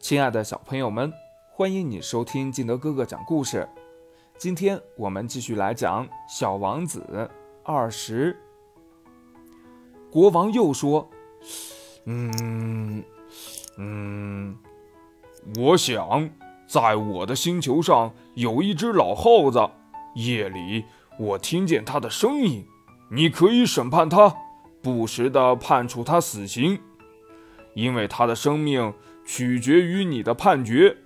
亲爱的小朋友们，欢迎你收听金德哥哥讲故事。今天我们继续来讲《小王子》二十。国王又说：“嗯嗯，我想在我的星球上有一只老耗子，夜里我听见它的声音。你可以审判它，不时的判处它死刑，因为它的生命。”取决于你的判决，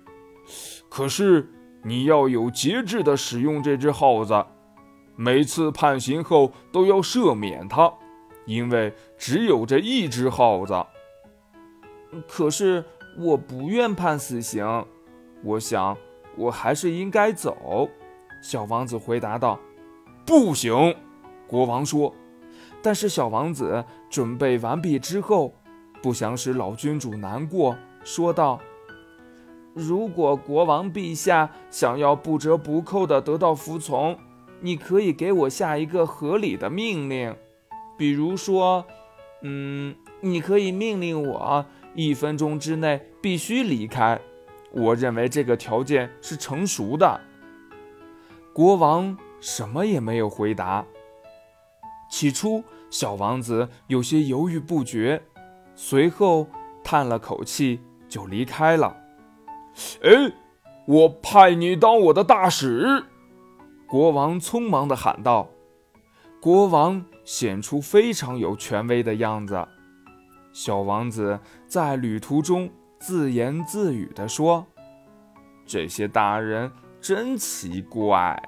可是你要有节制地使用这只耗子。每次判刑后都要赦免它，因为只有这一只耗子。可是我不愿判死刑，我想我还是应该走。小王子回答道：“不行。”国王说。但是小王子准备完毕之后，不想使老君主难过。说道：“如果国王陛下想要不折不扣地得到服从，你可以给我下一个合理的命令，比如说，嗯，你可以命令我一分钟之内必须离开。我认为这个条件是成熟的。”国王什么也没有回答。起初，小王子有些犹豫不决，随后叹了口气。就离开了。哎，我派你当我的大使！国王匆忙地喊道。国王显出非常有权威的样子。小王子在旅途中自言自语地说：“这些大人真奇怪。”